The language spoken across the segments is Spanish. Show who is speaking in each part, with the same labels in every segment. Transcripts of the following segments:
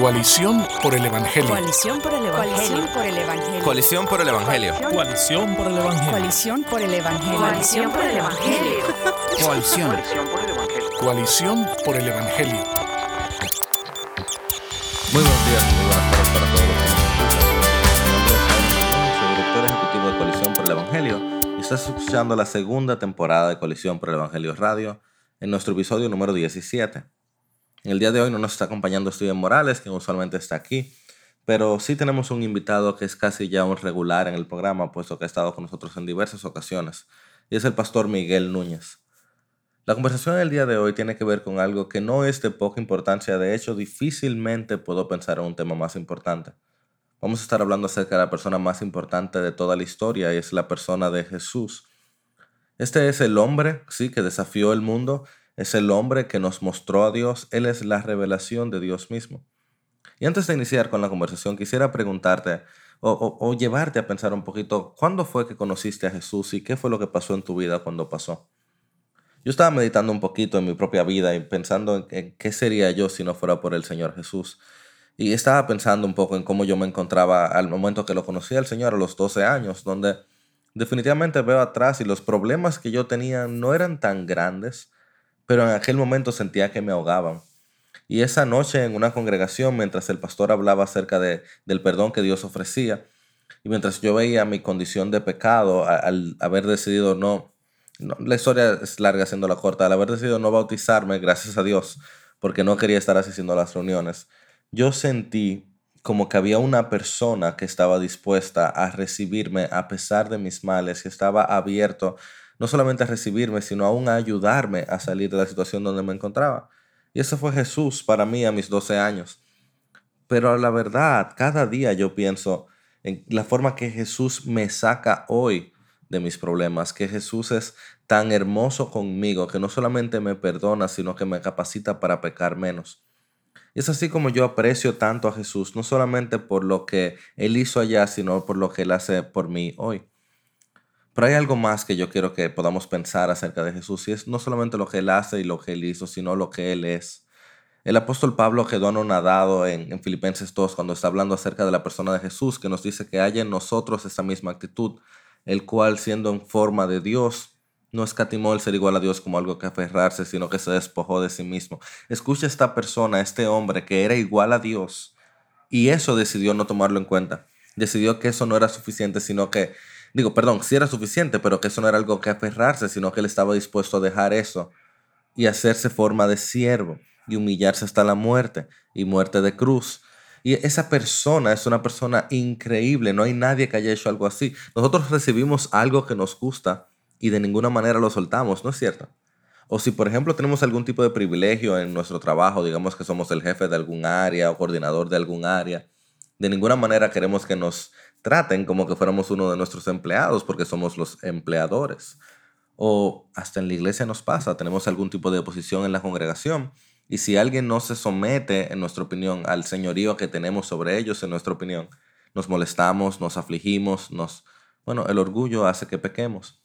Speaker 1: Coalición por el Evangelio.
Speaker 2: Coalición por el Evangelio.
Speaker 3: Coalición por el Evangelio.
Speaker 4: Coalición por el Evangelio.
Speaker 2: Coalición por el Evangelio. Coalición por el Evangelio.
Speaker 4: Coalición.
Speaker 1: Coalición por el Evangelio.
Speaker 3: Muy buenos días, muy buenas tardes para todos los que nos escuchan. Mi nombre es Jaime director ejecutivo de Coalición por el Evangelio y estás escuchando la segunda temporada de Coalición por el Evangelio Radio en nuestro episodio número 17. El día de hoy no nos está acompañando Steven Morales, que usualmente está aquí, pero sí tenemos un invitado que es casi ya un regular en el programa, puesto que ha estado con nosotros en diversas ocasiones, y es el pastor Miguel Núñez. La conversación del día de hoy tiene que ver con algo que no es de poca importancia, de hecho difícilmente puedo pensar en un tema más importante. Vamos a estar hablando acerca de la persona más importante de toda la historia y es la persona de Jesús. Este es el hombre, sí, que desafió el mundo, es el hombre que nos mostró a Dios, Él es la revelación de Dios mismo. Y antes de iniciar con la conversación, quisiera preguntarte o, llevarte a pensar un poquito, ¿cuándo fue que conociste a Jesús y qué fue lo que pasó en tu vida cuando pasó? Yo estaba meditando un poquito en mi propia vida y pensando en, qué sería yo si no fuera por el Señor Jesús. Y estaba pensando un poco en cómo yo me encontraba al momento que lo conocí al Señor a los 12 años, donde definitivamente veo atrás y los problemas que yo tenía no eran tan grandes, pero en aquel momento sentía que me ahogaban. Y esa noche en una congregación, mientras el pastor hablaba acerca de, del perdón que Dios ofrecía, y mientras yo veía mi condición de pecado al haber decidido no la historia es larga siendo la corta. Al haber decidido no bautizarme, gracias a Dios, porque no quería estar asistiendo a las reuniones, yo sentí como que había una persona que estaba dispuesta a recibirme a pesar de mis males y estaba abierto no solamente a recibirme, sino aún a ayudarme a salir de la situación donde me encontraba. Y eso fue Jesús para mí a mis 12 años. Pero la verdad, cada día yo pienso en la forma que Jesús me saca hoy de mis problemas, que Jesús es tan hermoso conmigo que no solamente me perdona, sino que me capacita para pecar menos. Y es así como yo aprecio tanto a Jesús, no solamente por lo que Él hizo allá, sino por lo que Él hace por mí hoy. Pero hay algo más que yo quiero que podamos pensar acerca de Jesús, y es no solamente lo que Él hace y lo que Él hizo, sino lo que Él es. El apóstol Pablo quedó anonadado en, en Filipenses 2 cuando está hablando acerca de la persona de Jesús, que nos dice que haya en nosotros esa misma actitud el cual siendo en forma de Dios, no escatimó el ser igual a Dios como algo que aferrarse, sino que se despojó de sí mismo. Escucha esta persona, este hombre que era igual a Dios, y eso decidió no tomarlo en cuenta. Decidió que eso no era suficiente, sino que, digo, perdón, sí era suficiente, pero que eso no era algo que aferrarse, sino que él estaba dispuesto a dejar eso y hacerse forma de siervo y humillarse hasta la muerte y muerte de cruz. Y esa persona es una persona increíble, no hay nadie que haya hecho algo así. Nosotros recibimos algo que nos gusta y de ninguna manera lo soltamos, ¿no es cierto? O si, por ejemplo, tenemos algún tipo de privilegio en nuestro trabajo, digamos que somos el jefe de algún área o coordinador de algún área, de ninguna manera queremos que nos traten como que fuéramos uno de nuestros empleados porque somos los empleadores. O hasta en la iglesia nos pasa, tenemos algún tipo de posición en la congregación y si alguien no se somete, en nuestra opinión, al señorío que tenemos sobre ellos, en nuestra opinión, nos molestamos, nos afligimos, nos... Bueno, el orgullo hace que pequemos.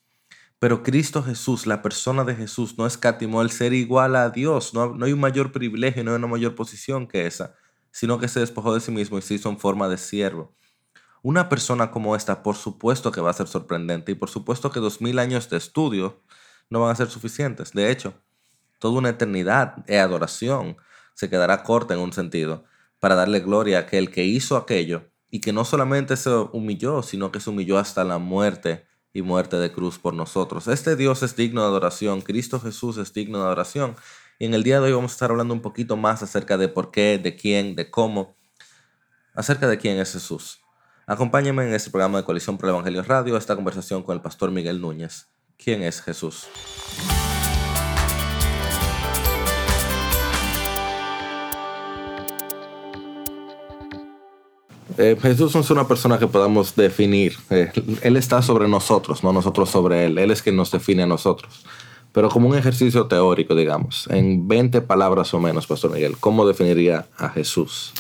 Speaker 3: Pero Cristo Jesús, la persona de Jesús, no escatimó el ser igual a Dios. No, no hay un mayor privilegio, no hay una mayor posición que esa, sino que se despojó de sí mismo y se hizo en forma de siervo. Una persona como esta, por supuesto que va a ser sorprendente y por supuesto que dos mil años de estudio no van a ser suficientes. De hecho, toda una eternidad de adoración se quedará corta en un sentido para darle gloria a aquel que hizo aquello y que no solamente se humilló, sino que se humilló hasta la muerte y muerte de cruz por nosotros. Este Dios es digno de adoración, Cristo Jesús es digno de adoración. Y en el día de hoy vamos a estar hablando un poquito más acerca de por qué, de quién, de cómo, acerca de quién es Jesús. Acompáñenme en este programa de Coalición por el Evangelio Radio, esta conversación con el pastor Miguel Núñez. ¿Quién es Jesús? Eh, Jesús no es una persona que podamos definir. Eh, él está sobre nosotros, no nosotros sobre Él. Él es quien nos define a nosotros. Pero como un ejercicio teórico, digamos, en 20 palabras o menos, Pastor Miguel, ¿cómo definiría a Jesús?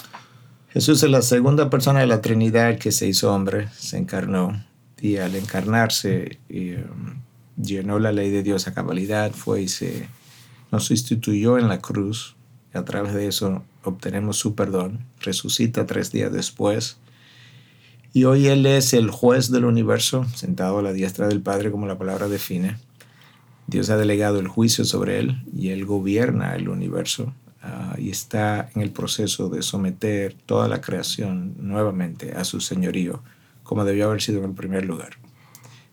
Speaker 5: Jesús es la segunda persona de la Trinidad que se hizo hombre, se encarnó. Y al encarnarse, um, llenó la ley de Dios a cabalidad, fue y se nos sustituyó en la cruz. Y a través de eso obtenemos su perdón, resucita tres días después. Y hoy Él es el juez del universo, sentado a la diestra del Padre, como la palabra define. Dios ha delegado el juicio sobre Él y Él gobierna el universo ah, y está en el proceso de someter toda la creación nuevamente a su señorío, como debió haber sido en el primer lugar.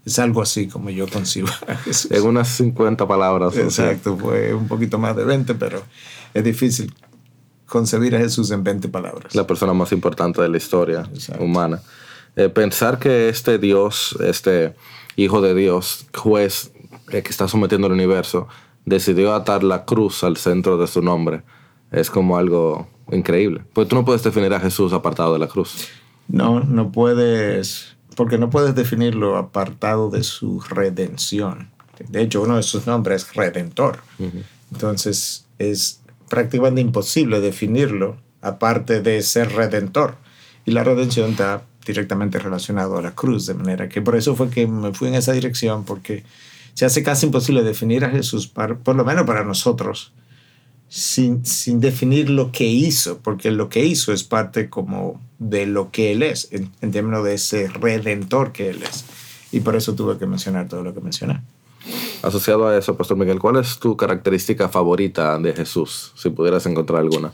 Speaker 5: Es algo así como yo concibo a Jesús.
Speaker 3: En unas 50 palabras. o sea.
Speaker 5: Exacto, fue un poquito más de 20, pero es difícil concebir a Jesús en 20 palabras.
Speaker 3: la persona más importante de la historia
Speaker 5: Exacto.
Speaker 3: humana. Eh, pensar que este Dios, este Hijo de Dios, juez eh, que está sometiendo el universo, decidió atar la cruz al centro de su nombre, es como algo increíble. Pues tú no puedes definir a Jesús apartado de la cruz.
Speaker 5: No, no puedes, porque no puedes definirlo apartado de su redención. De hecho, uno de sus nombres es Redentor. Entonces, es prácticamente imposible definirlo aparte de ser Redentor. Y la redención está directamente relacionado a la cruz, de manera que por eso fue que me fui en esa dirección, porque se hace casi imposible definir a Jesús, par- por lo menos para nosotros, sin, sin definir lo que hizo, porque lo que hizo es parte como de lo que Él es, en, en términos de ese redentor que Él es. Y por eso tuve que mencionar todo lo que mencioné.
Speaker 3: Asociado a eso, Pastor Miguel, ¿cuál es tu característica favorita de Jesús, si pudieras encontrar alguna?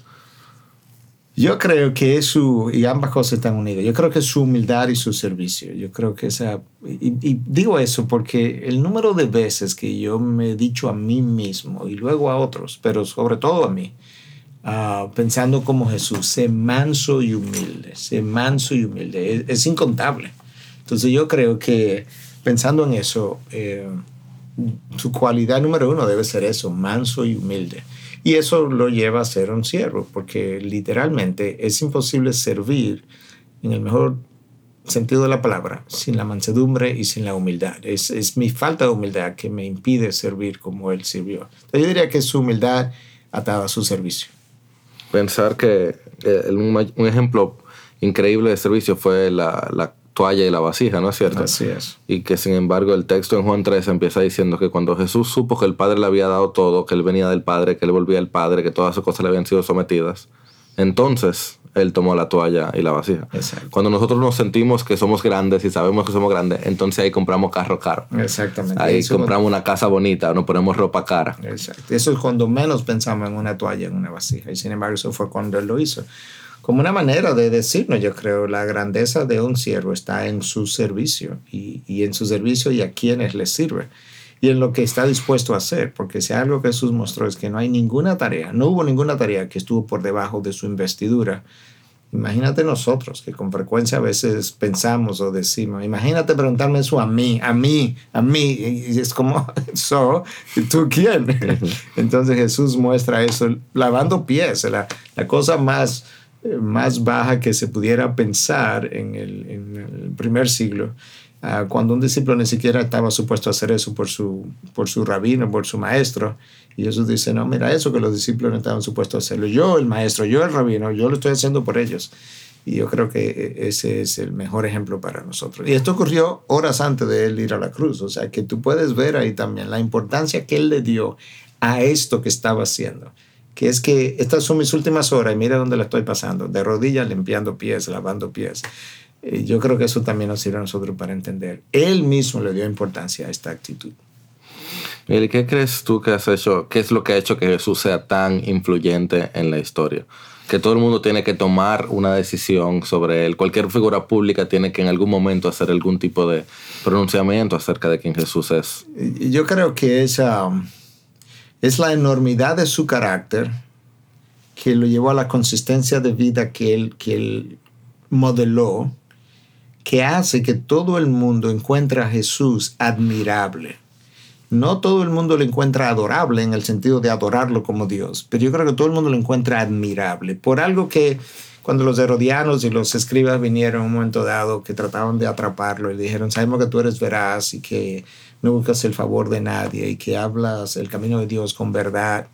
Speaker 5: Yo creo que es su, y ambas cosas están unidas, yo creo que es su humildad y su servicio. Yo creo que esa, y, y digo eso porque el número de veces que yo me he dicho a mí mismo y luego a otros, pero sobre todo a mí, ah, pensando como Jesús, sé manso y humilde, sé manso y humilde, es, es incontable. Entonces yo creo que pensando en eso, eh, su cualidad número uno debe ser eso, manso y humilde. Y eso lo lleva a ser un siervo, porque literalmente es imposible servir en el mejor sentido de la palabra sin la mansedumbre y sin la humildad. Es, es mi falta de humildad que me impide servir como él sirvió. Yo diría que su humildad atada a su servicio.
Speaker 3: Pensar que eh, un ejemplo increíble de servicio fue la, la toalla y la vasija, ¿no es cierto?
Speaker 5: Así es.
Speaker 3: Y que sin embargo el texto en Juan 3 empieza diciendo que cuando Jesús supo que el Padre le había dado todo, que él venía del Padre, que él volvía al Padre, que todas esas cosas le habían sido sometidas, entonces él tomó la toalla y la vasija.
Speaker 5: Exacto.
Speaker 3: Cuando nosotros nos sentimos que somos grandes y sabemos que somos grandes, entonces ahí compramos carro caro.
Speaker 5: Exactamente.
Speaker 3: Ahí
Speaker 5: Eso-
Speaker 3: compramos una casa bonita, nos ponemos ropa cara.
Speaker 5: Exacto. Eso es cuando menos pensamos en una toalla, en una vasija. Y sin embargo, eso fue cuando él lo hizo. Como una manera de decirnos, yo creo, la grandeza de un siervo está en su servicio y, y en su servicio y a quienes le sirve y en lo que está dispuesto a hacer. Porque si algo que Jesús mostró es que no hay ninguna tarea, no hubo ninguna tarea que estuvo por debajo de su investidura. Imagínate nosotros que con frecuencia a veces pensamos o decimos, imagínate preguntarme eso a mí, a mí, a mí, y es como, so, ¿y ¿tú quién? Entonces Jesús muestra eso lavando pies, la, la cosa más, más baja que se pudiera pensar en el, en el primer siglo, ah, cuando un discípulo ni siquiera estaba supuesto a hacer eso por su, por su rabino, por su maestro. Y Jesús dice, no, mira, eso que los discípulos no estaban supuestos a hacerlo. Yo, el maestro, yo, el rabino, yo lo estoy haciendo por ellos. Y yo creo que eh, ese es el mejor ejemplo para nosotros. Y esto ocurrió horas antes de él ir a la cruz. O sea, que tú puedes ver ahí también la importancia que él le dio a esto que estaba haciendo. Que es que estas son mis últimas horas y mira dónde la estoy pasando. De rodillas, limpiando pies, lavando pies. Eh, Yo creo que eso también nos sirve a nosotros para entender. Él mismo le dio importancia a esta actitud.
Speaker 3: ¿y qué crees tú que has hecho? ¿Qué es lo que ha hecho que Jesús sea tan influyente en la historia? Que todo el mundo tiene que tomar una decisión sobre él. Cualquier figura pública tiene que en algún momento hacer algún tipo de pronunciamiento acerca de quién Jesús es.
Speaker 5: Yo creo que es, um, es la enormidad de su carácter que lo llevó a la consistencia de vida que él, que él modeló, que hace que todo el mundo encuentre a Jesús admirable. No todo el mundo lo encuentra adorable en el sentido de adorarlo como Dios, pero yo creo que todo el mundo lo encuentra admirable por algo que cuando los herodianos y los escribas vinieron en un momento dado que trataban de atraparlo y dijeron, sabemos que tú eres veraz y que no buscas el favor de nadie y que hablas el camino de Dios con verdad.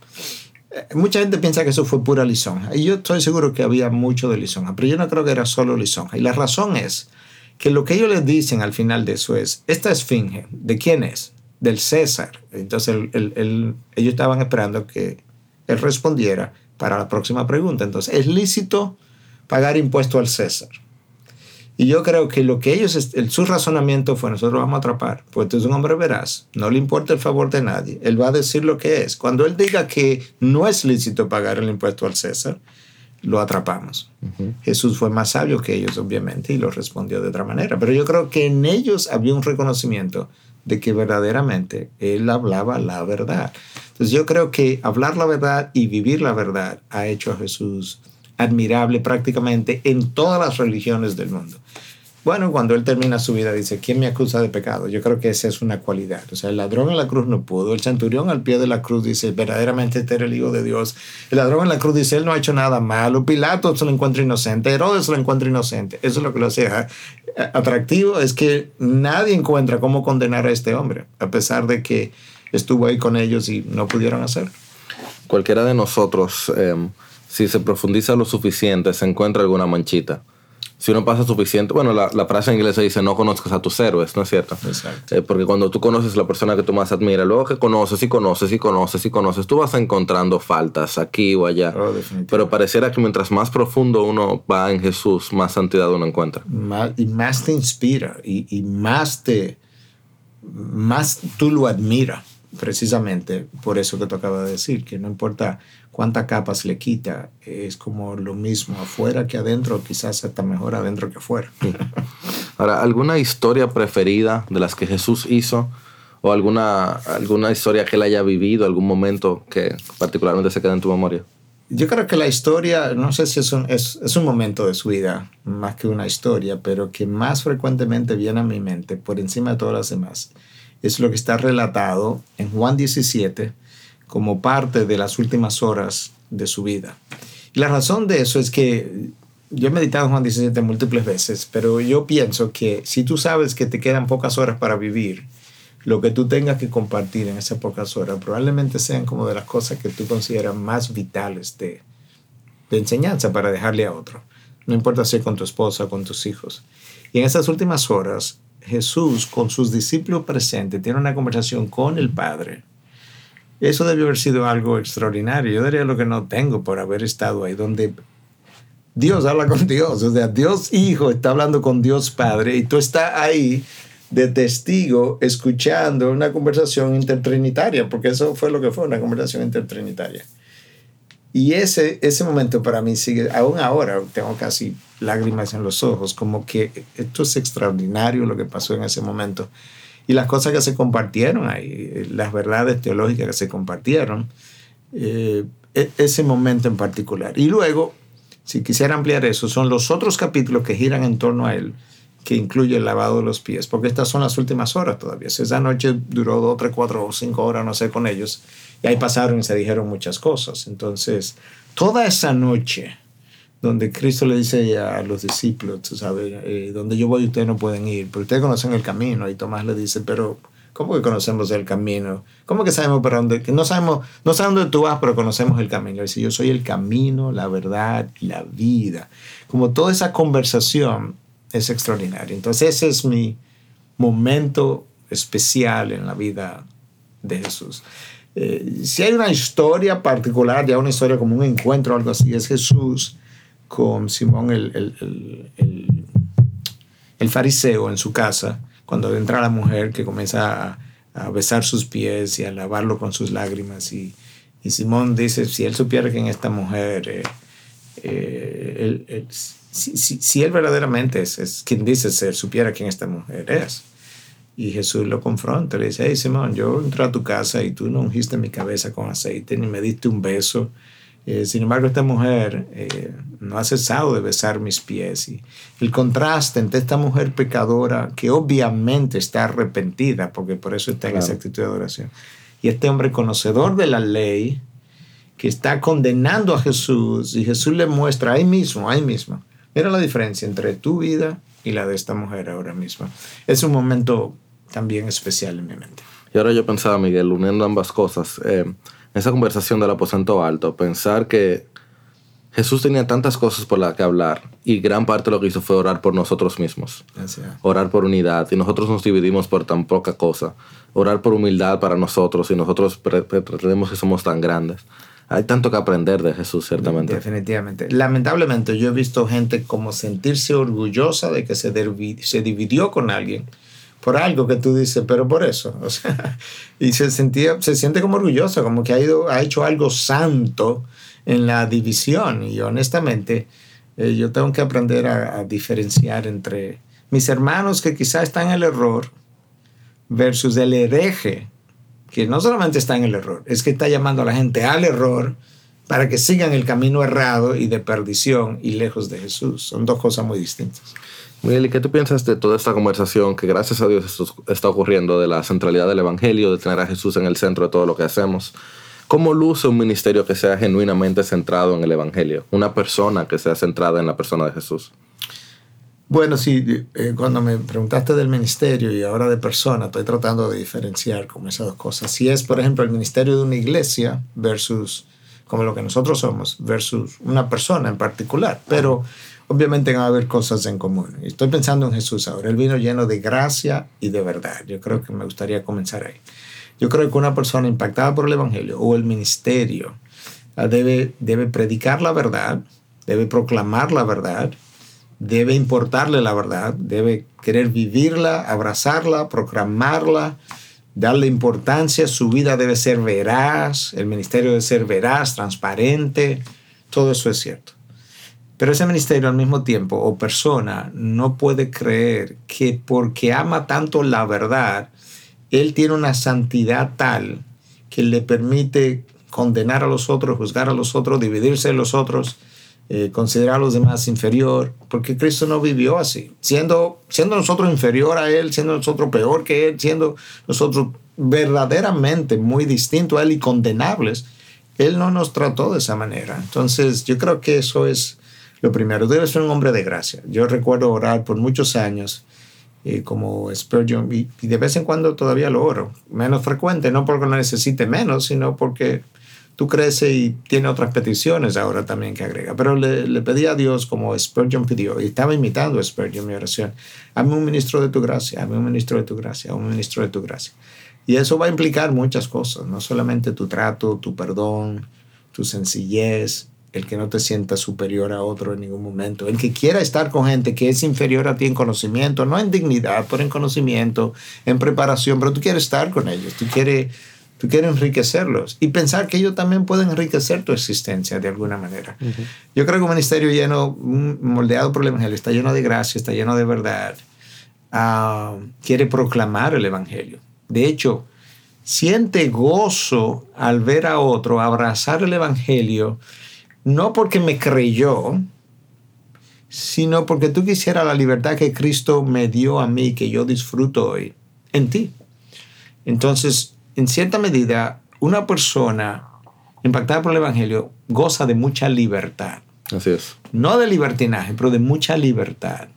Speaker 5: Eh, Mucha gente piensa que eso fue pura lisonja y yo estoy seguro que había mucho de lisonja, pero yo no creo que era solo lisonja. Y la razón es que lo que ellos les dicen al final de eso es, esta esfinge, ¿de quién es? Del César. Entonces el- el- el- ellos estaban esperando que él respondiera, para la próxima pregunta. Entonces, ¿es lícito pagar impuesto al César? Y yo creo que lo que ellos, el, su razonamiento fue, nosotros lo vamos a atrapar, pues es un hombre veraz, no le importa el favor de nadie, él va a decir lo que es. Cuando él diga que no es lícito pagar el impuesto al César, lo atrapamos. Jesús fue más sabio que ellos, obviamente, y lo respondió de otra manera. Pero yo creo que en ellos había un reconocimiento de que verdaderamente él hablaba la verdad. Entonces yo creo que hablar la verdad y vivir la verdad ha hecho a Jesús admirable prácticamente en todas las religiones del mundo. Bueno, cuando él termina su vida dice, ¿quién me acusa de pecado? Yo creo que esa es una cualidad. O sea, el ladrón en la cruz no pudo, el centurión al pie de la cruz dice, verdaderamente este era el Hijo de Dios. El ladrón en la cruz dice, él no ha hecho nada malo. Pilato se lo encuentra inocente, Herodes se lo encuentra inocente. Eso es lo que lo hace atractivo, es que nadie encuentra cómo condenar a este hombre, a pesar de que estuvo ahí con ellos y no pudieron hacerlo.
Speaker 3: Cualquiera de nosotros, eh, si se profundiza lo suficiente, se encuentra alguna manchita si uno pasa suficiente, bueno, la, la frase en inglés dice no conozcas a tus héroes, ¿no es cierto?
Speaker 5: Exacto.
Speaker 3: Eh, porque cuando tú conoces a la persona que tú más admiras, luego que conoces y conoces y conoces y conoces, tú vas encontrando faltas aquí o allá.
Speaker 5: Oh,
Speaker 3: Pero pareciera que mientras más profundo uno va en Jesús, más santidad uno encuentra.
Speaker 5: Más, y más te inspira y, y más te, más tú lo admiras precisamente por eso que tú acabas de decir, que no importa cuántas capas le quita, es como lo mismo afuera que adentro, quizás hasta mejor adentro que afuera.
Speaker 3: Ahora, ¿alguna historia preferida de las que Jesús hizo? ¿O alguna, alguna historia que él haya vivido, algún momento que particularmente se queda en tu memoria?
Speaker 5: Yo creo que la historia, no sé si es un, es, es un momento de su vida, más que una historia, pero que más frecuentemente viene a mi mente, por encima de todas las demás, es lo que está relatado en Juan 17 como parte de las últimas horas de su vida. Y la razón de eso es que yo he meditado Juan 17 múltiples veces, pero yo pienso que si tú sabes que te quedan pocas horas para vivir, lo que tú tengas que compartir en esas pocas horas probablemente sean como de las cosas que tú consideras más vitales de, de enseñanza para dejarle a otro. No importa si es con tu esposa o con tus hijos. Y en esas últimas horas, Jesús con sus discípulos presentes tiene una conversación con el Padre. Eso debió haber sido algo extraordinario. Yo diría lo que no tengo por haber estado ahí, donde Dios habla con Dios. O sea, Dios Hijo está hablando con Dios Padre y tú estás ahí de testigo escuchando una conversación intertrinitaria, porque eso fue lo que fue, una conversación intertrinitaria. Y ese, ese momento para mí sigue, aún ahora tengo casi lágrimas en los ojos, como que esto es extraordinario lo que pasó en ese momento. Y las cosas que se compartieron ahí, las verdades teológicas que se compartieron, eh, e, ese momento en particular. Y luego, si quisiera ampliar eso, son los otros capítulos que giran en torno a él, que incluye el lavado de los pies, porque estas son las últimas horas todavía. Esa noche duró dos, tres, cuatro o cinco horas, no sé, con ellos y ahí pasaron y se dijeron muchas cosas. Entonces, toda esa noche donde Cristo le dice a los discípulos, tú sabes, eh, donde yo voy ustedes no pueden ir, pero ustedes conocen el camino. Y Tomás le dice, pero ¿cómo que conocemos el camino? ¿Cómo que sabemos para dónde? No sabemos, no sabemos dónde tú vas, pero conocemos el camino. Dice, yo soy el camino, la verdad la vida. Como toda esa conversación es extraordinaria. Entonces ese es mi momento especial en la vida de Jesús. Eh, si hay una historia particular, ya una historia como un encuentro o algo así, es Jesús con Simón el, el, el, fariseo en su casa, cuando entra la mujer que comienza a, besar sus pies y a lavarlo con sus lágrimas. Y, y Simón dice, si él supiera que en esta mujer, eh, eh, si, si, si, él verdaderamente es, es quien dice ser, supiera quién esta mujer es y Jesús lo confronta, le dice, hey Simón, yo entré a tu casa y tú no ungiste mi cabeza con aceite ni me diste un beso. Eh, sin embargo, esta mujer eh, no ha cesado de besar mis pies. Y el contraste entre esta mujer pecadora, que obviamente está arrepentida, porque por eso está en esa actitud de adoración, y este hombre conocedor de la ley, que está condenando a Jesús, y Jesús le muestra ahí mismo, ahí mismo. Mira la diferencia entre tu vida y la de esta mujer ahora mismo. Es un momento también especial en mi mente.
Speaker 3: Y ahora yo pensaba, Miguel, uniendo ambas cosas, eh, esa conversación del aposento alto, pensar que Jesús tenía tantas cosas por las que hablar y gran parte de lo que hizo fue orar por nosotros mismos. Orar por unidad y nosotros nos dividimos por tan poca cosa. Orar por humildad para nosotros y nosotros pretendemos que somos tan grandes. hay tanto que aprender de Jesús, ciertamente.
Speaker 5: Definitivamente. Lamentablemente yo he visto gente como sentirse orgullosa de que se, se dividió con alguien por algo que tú dices, pero por eso. Y se, sentía, se siente como orgullosa, como que ha, ido, ha hecho algo santo en la división. Y honestamente, eh, yo tengo que aprender a, a diferenciar entre mis hermanos que quizás están en el error versus el hereje que no solamente está en el error, es que está llamando a la gente al error para que sigan el camino errado y de perdición y lejos de Jesús. Son dos cosas muy distintas.
Speaker 3: Miguel, ¿y qué tú piensas de toda esta conversación que gracias a Dios está ocurriendo de la centralidad del Evangelio, de tener a Jesús en el centro de todo lo que hacemos? ¿Cómo luce un ministerio que sea genuinamente centrado en el Evangelio? Una persona que sea centrada en la persona de Jesús.
Speaker 5: Bueno, sí, eh, cuando me preguntaste del ministerio y ahora de persona, estoy tratando de diferenciar como esas dos cosas. Si es, por ejemplo, el ministerio de una iglesia versus como lo que nosotros somos, versus una persona en particular. Pero obviamente van a haber cosas en común. Estoy pensando en Jesús ahora. Él vino lleno de gracia y de verdad. Yo creo que me gustaría comenzar ahí. Yo creo que una persona impactada por el Evangelio o el ministerio ah, debe, debe predicar la verdad, debe proclamar la verdad debe importarle la verdad, debe querer vivirla, abrazarla, proclamarla, darle importancia, su vida debe ser veraz, el ministerio debe ser veraz, transparente, todo eso es cierto. Pero ese ministerio al mismo tiempo o persona no puede creer que porque ama tanto la verdad, él tiene una santidad tal que le permite condenar a los otros, juzgar a los otros, dividirse de los otros, eh, considerar a los demás inferior, porque Cristo no vivió así, siendo, siendo nosotros inferior a Él, siendo nosotros peor que Él, siendo nosotros verdaderamente muy distintos a Él y condenables, Él no nos trató de esa manera. Entonces yo creo que eso es lo primero, debe ser un hombre de gracia. Yo recuerdo orar por muchos años. Eh, como Spurgeon, y, y de vez en cuando todavía lo oro, menos frecuente, no porque no necesite menos, sino porque tú creces y tiene otras peticiones ahora también que agrega. Pero le, le pedí a Dios como Spurgeon pidió, y estaba imitando a Spurgeon mi oración, hazme un ministro de tu gracia, hazme un ministro de tu gracia, un ministro de tu gracia. Y eso va a implicar muchas cosas, no solamente tu trato, tu perdón, tu sencillez, el que no te sientas superior a otro en ningún momento, el que quiera estar con gente que es inferior a ti en conocimiento, no en dignidad, pero en conocimiento, en preparación, pero tú quieres estar con ellos, tú quieres Tú quieres enriquecerlos y pensar que ellos también pueden enriquecer tu existencia de alguna manera. Yo creo que un ministerio lleno, moldeado por el Evangelio, está lleno de gracia, está lleno de verdad. Ah, quiere proclamar el Evangelio. De hecho, siente gozo al ver a otro abrazar el Evangelio, no porque me creyó, sino porque tú quisieras la libertad que Cristo me dio a mí, que yo disfruto hoy, en ti. Entonces, en cierta medida, una persona impactada por el Evangelio goza de mucha libertad.
Speaker 3: Así es.
Speaker 5: No de libertinaje, pero de mucha libertad.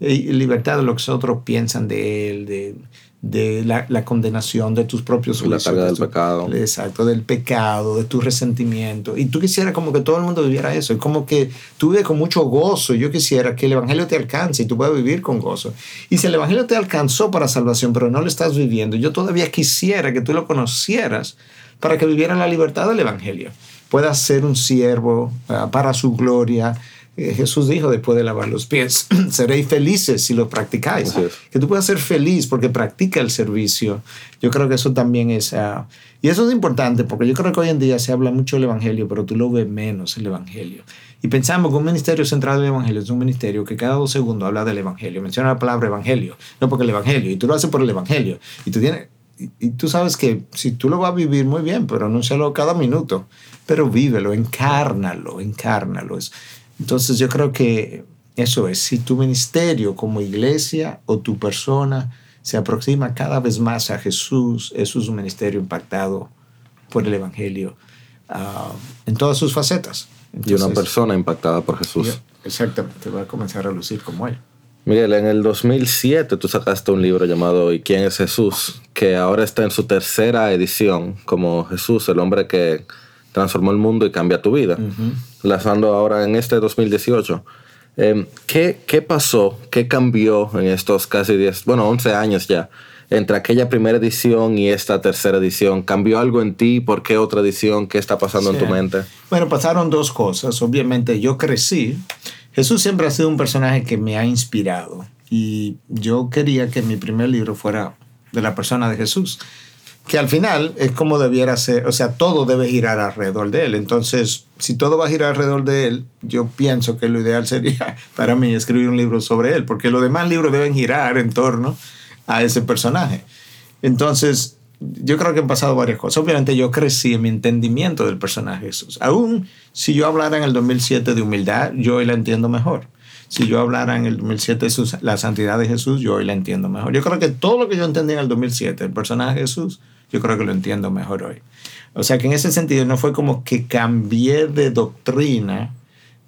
Speaker 5: libertad de lo que otros piensan de él, de, de la, la, condenación de tus propios
Speaker 3: juicios. La carga del pecado.
Speaker 5: Exacto, del pecado, de tu resentimiento. Y tú quisieras como que todo el mundo viviera eso. Es como que tú vives con mucho gozo. Yo quisiera que el Evangelio te alcance y tú puedas vivir con gozo. Y si el Evangelio te alcanzó para salvación, pero no lo estás viviendo, yo todavía quisiera que tú lo conocieras para que viviera la libertad del Evangelio. Puedas ser un siervo uh, para su gloria, eh, Jesús dijo después de lavar los pies, seréis felices si lo practicáis. Que tú puedas ser feliz porque practica el servicio. Yo creo que eso también es... Ah, y eso es importante porque yo creo que hoy en día se habla mucho del Evangelio, pero tú lo ves menos el Evangelio. Y pensamos que un ministerio centrado en el Evangelio es un ministerio que cada dos segundos habla del Evangelio, menciona la palabra Evangelio, no porque el Evangelio, y tú lo haces por el Evangelio. Y tú tienes... Y, tú sabes que si tú lo vas a vivir muy bien, pero anúncialo cada minuto, pero vívelo, encárnalo, encárnalo. Es, entonces yo creo que eso es, si tu ministerio como iglesia o tu persona se aproxima cada vez más a Jesús, eso es un ministerio impactado por el Evangelio ah, en todas sus facetas.
Speaker 3: y una persona impactada por Jesús.
Speaker 5: Exactamente, va a comenzar a lucir como él.
Speaker 3: Miguel, en el 2007 tú sacaste un libro llamado ¿Y quién es Jesús? que ahora está en su tercera edición como Jesús, el hombre que transformó el mundo y cambia tu vida. Lanzando ahora en este 2018. Em, ¿qué, ¿Qué pasó? ¿Qué cambió en estos casi 10, bueno, 11 años ya? entre aquella primera edición y esta tercera edición? ¿Cambió algo en ti? ¿Por qué otra edición? ¿Qué está pasando en tu mente?
Speaker 5: Bueno, pasaron dos cosas. Obviamente yo crecí. Jesús siempre ha sido un personaje que me ha inspirado y yo quería que mi primer libro fuera de la persona de Jesús que al final es como debiera ser, o sea, todo debe girar alrededor de él. Entonces, si todo va a girar alrededor de él, yo pienso que lo ideal sería para mí escribir un libro sobre él, porque los demás libros deben girar en torno a ese personaje. Entonces, yo creo que han pasado varias cosas. Obviamente yo crecí en mi entendimiento del personaje Jesús. Aún si yo hablara en el 2007 de humildad, yo hoy la entiendo mejor. Si yo hablara en el 2007 de la santidad de Jesús, yo hoy la entiendo mejor. Yo creo que todo lo que yo entendí en el 2007, el personaje Jesús, yo creo que lo entiendo mejor hoy. O sea que en ese sentido no fue como que cambié de doctrina,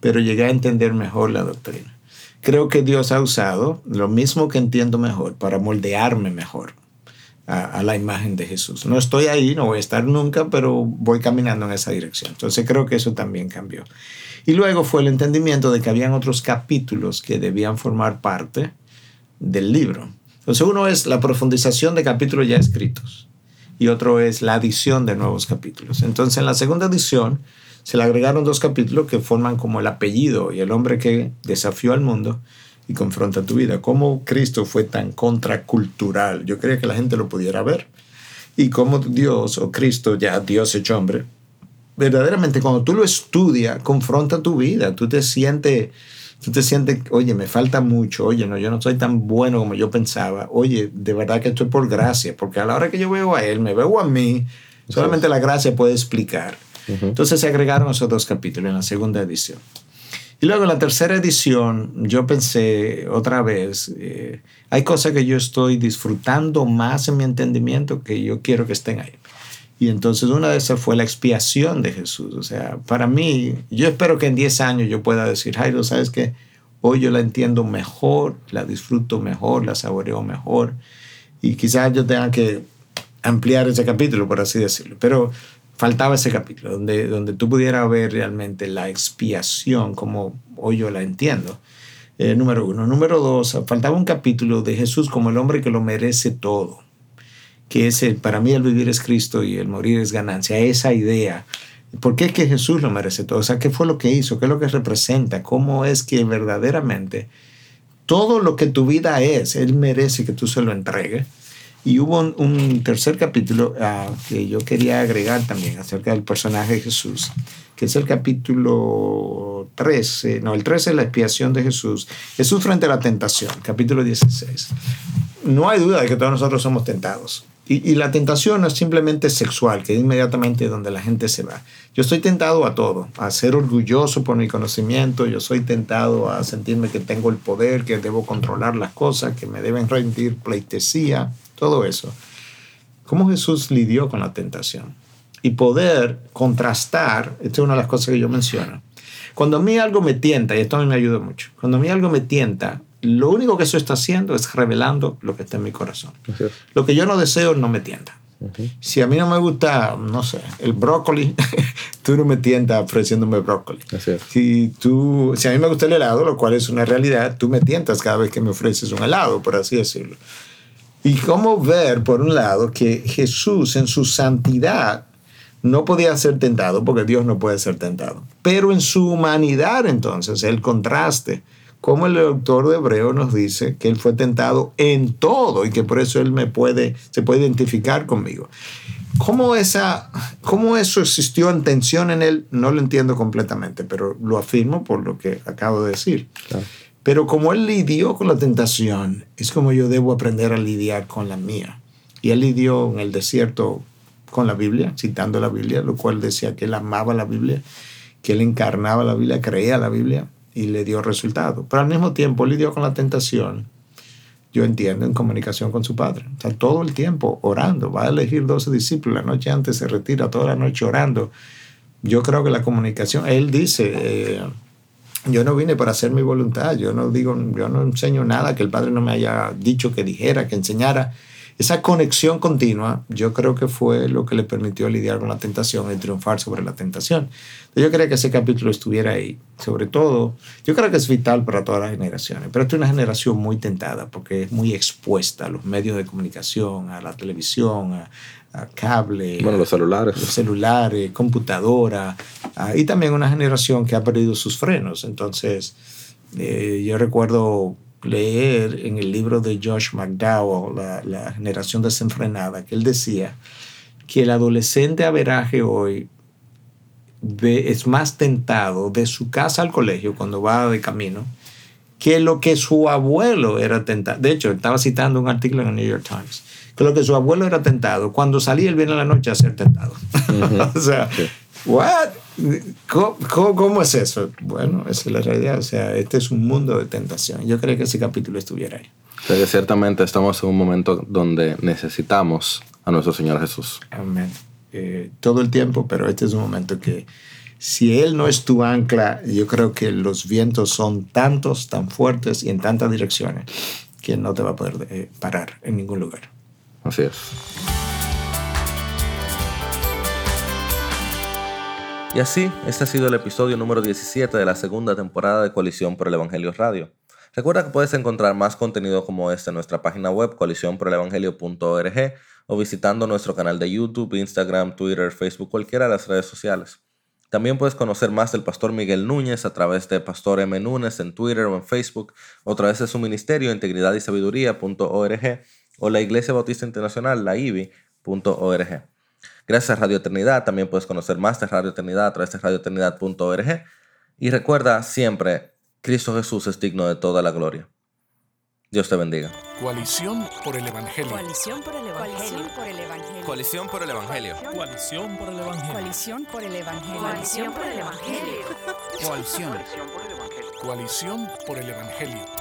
Speaker 5: pero llegué a entender mejor la doctrina. Creo que Dios ha usado lo mismo que entiendo mejor para moldearme mejor a, a, la imagen de Jesús. No estoy ahí, no voy a estar nunca, pero voy caminando en esa dirección. Entonces creo que eso también cambió. Y luego fue el entendimiento de que habían otros capítulos que debían formar parte del libro. Entonces uno es la profundización de capítulos ya escritos y otro es la adición de nuevos capítulos. Entonces, en la segunda edición se le agregaron dos capítulos que forman como el apellido y el hombre que desafió al mundo y confronta tu vida. Cómo Cristo fue tan contracultural. Yo quería que la gente lo pudiera ver. Y cómo Dios o Cristo, ya Dios hecho hombre, verdaderamente cuando tú lo estudias, confronta tu vida. Tú te sientes tú te sientes, oye, me falta mucho, oye, no, yo no soy tan bueno como yo pensaba, oye, de verdad que esto es por gracia, porque a la hora que yo veo a él, me veo a mí, solamente la gracia puede explicar. Entonces se agregaron esos dos capítulos en la segunda edición. Y luego en la tercera edición yo pensé otra vez, eh, hay cosas que yo estoy disfrutando más en mi entendimiento que yo quiero que estén ahí. Y entonces una de esas fue la expiación de Jesús. O sea, para mí, yo espero que en 10 años yo pueda decir, Jairo, ¿sabes qué? Hoy yo la entiendo mejor, la disfruto mejor, la saboreo mejor. Y quizás yo tenga que ampliar ese capítulo, por así decirlo. Pero faltaba ese capítulo donde, donde tú pudieras ver realmente la expiación como hoy yo la entiendo. Eh, número uno. Número dos, faltaba un capítulo de Jesús como el hombre que lo merece todo que es el, para mí el vivir es Cristo y el morir es ganancia, esa idea. ¿Por qué es que Jesús lo merece todo? O sea, ¿qué fue lo que hizo? ¿Qué es lo que representa? ¿Cómo es que verdaderamente todo lo que tu vida es, Él merece que tú se lo entregues? Y hubo un, tercer capítulo uh, que yo quería agregar también acerca del personaje de Jesús, que es el capítulo 13, no, el 13 es la expiación de Jesús, Jesús frente a la tentación, capítulo 16. No hay duda de que todos nosotros somos tentados. Y, la tentación no es simplemente sexual, que es inmediatamente donde la gente se va. Yo estoy tentado a todo, a ser orgulloso por mi conocimiento, yo soy tentado a sentirme que tengo el poder, que debo controlar las cosas, que me deben rendir pleitesía, todo eso. ¿Cómo Jesús lidió con la tentación? Y poder contrastar, esta es una de las cosas que yo menciono. Cuando a mí algo me tienta, y esto a mí me ayuda mucho, cuando a mí algo me tienta, lo único que eso está haciendo es revelando lo que está en mi corazón. Lo que yo no deseo no me tienta. Si a mí no me gusta, no sé, el brócoli, tú no me tientas ofreciéndome brócoli. Si, tú, si a mí me gusta el helado, lo cual es una realidad, tú me tientas cada vez que me ofreces un helado, por así decirlo. Y cómo ver, por un lado, que Jesús en su santidad no podía ser tentado, porque Dios no puede ser tentado. Pero en su humanidad, entonces, el contraste como el autor de Hebreo nos dice que él fue tentado en todo y que por eso él me puede, se puede identificar conmigo. ¿Cómo, esa, ¿Cómo eso existió en tensión en él? No lo entiendo completamente, pero lo afirmo por lo que acabo de decir. Pero como él lidió con la tentación, es como yo debo aprender a lidiar con la mía. Y él lidió en el desierto con la Biblia, citando la Biblia, lo cual decía que él amaba la Biblia, que él encarnaba la Biblia, creía la Biblia y le dio resultado. Pero al mismo tiempo lidió con la tentación, yo entiendo, en comunicación con su padre. O sea, todo el tiempo orando. Va a elegir 12 discípulos. La noche antes se retira toda la noche orando. Yo creo que la comunicación, él dice, eh, yo no vine para hacer mi voluntad. Yo no digo, yo no enseño nada que el padre no me haya dicho que dijera, que enseñara. Esa conexión continua, yo creo que fue lo que le permitió lidiar con la tentación y triunfar sobre la tentación. Yo quería que ese capítulo estuviera ahí. Sobre todo, yo creo que es vital para todas las generaciones, pero esta es una generación muy tentada porque es muy expuesta a los medios de comunicación, a la televisión, a, cable.
Speaker 3: Bueno, los celulares.
Speaker 5: Los celulares, computadora. y también una generación que ha perdido sus frenos. Entonces, eh, yo recuerdo leer en el libro de Josh McDowell, la, la generación desenfrenada, que él decía que el adolescente averaje hoy es más tentado de su casa al colegio cuando va de camino que lo que su abuelo era tentado. De hecho, estaba citando un artículo en el New York Times, que lo que su abuelo era tentado, cuando salía el viernes a la noche a ser tentado. o sea, ¿what? ¿Cómo, es eso? Bueno, esa es la realidad. O sea, este es un mundo de tentación. Yo creo que ese capítulo estuviera ahí.
Speaker 3: ciertamente estamos en un momento donde necesitamos a nuestro Señor Jesús.
Speaker 5: Amén. Eh, todo el tiempo, pero este es un momento que si Él no es tu ancla, yo creo que los vientos son tantos, tan fuertes y en tantas direcciones que no te va a poder eh, parar en ningún lugar.
Speaker 3: Así es. Y así, este ha sido el episodio número 17 de la segunda temporada de Coalición por el Evangelio Radio. Recuerda que puedes encontrar más contenido como este en nuestra página web coaliciónporelevangelio.org o visitando nuestro canal de YouTube, Instagram, Twitter, Facebook, cualquiera de las redes sociales. También puedes conocer más del pastor Miguel Núñez a través de Pastor M. Núñez en Twitter o en Facebook, o a través de su ministerio integridad y sabiduría.org o la Iglesia Bautista Internacional, la IBI.org. Gracias a Radio Eternidad también puedes conocer más de Radio Eternidad a través de radioeternidad.org. Y recuerda siempre, Cristo Jesús es digno de toda la gloria. Dios te bendiga.
Speaker 1: Coalición por el Evangelio.
Speaker 2: Coalición por el Evangelio.
Speaker 4: Coalición por el Evangelio. Coalición por el Evangelio.
Speaker 2: Coalición por el Evangelio. Coalición por el Evangelio.
Speaker 1: Coalición por el Evangelio. Coalición por el Evangelio.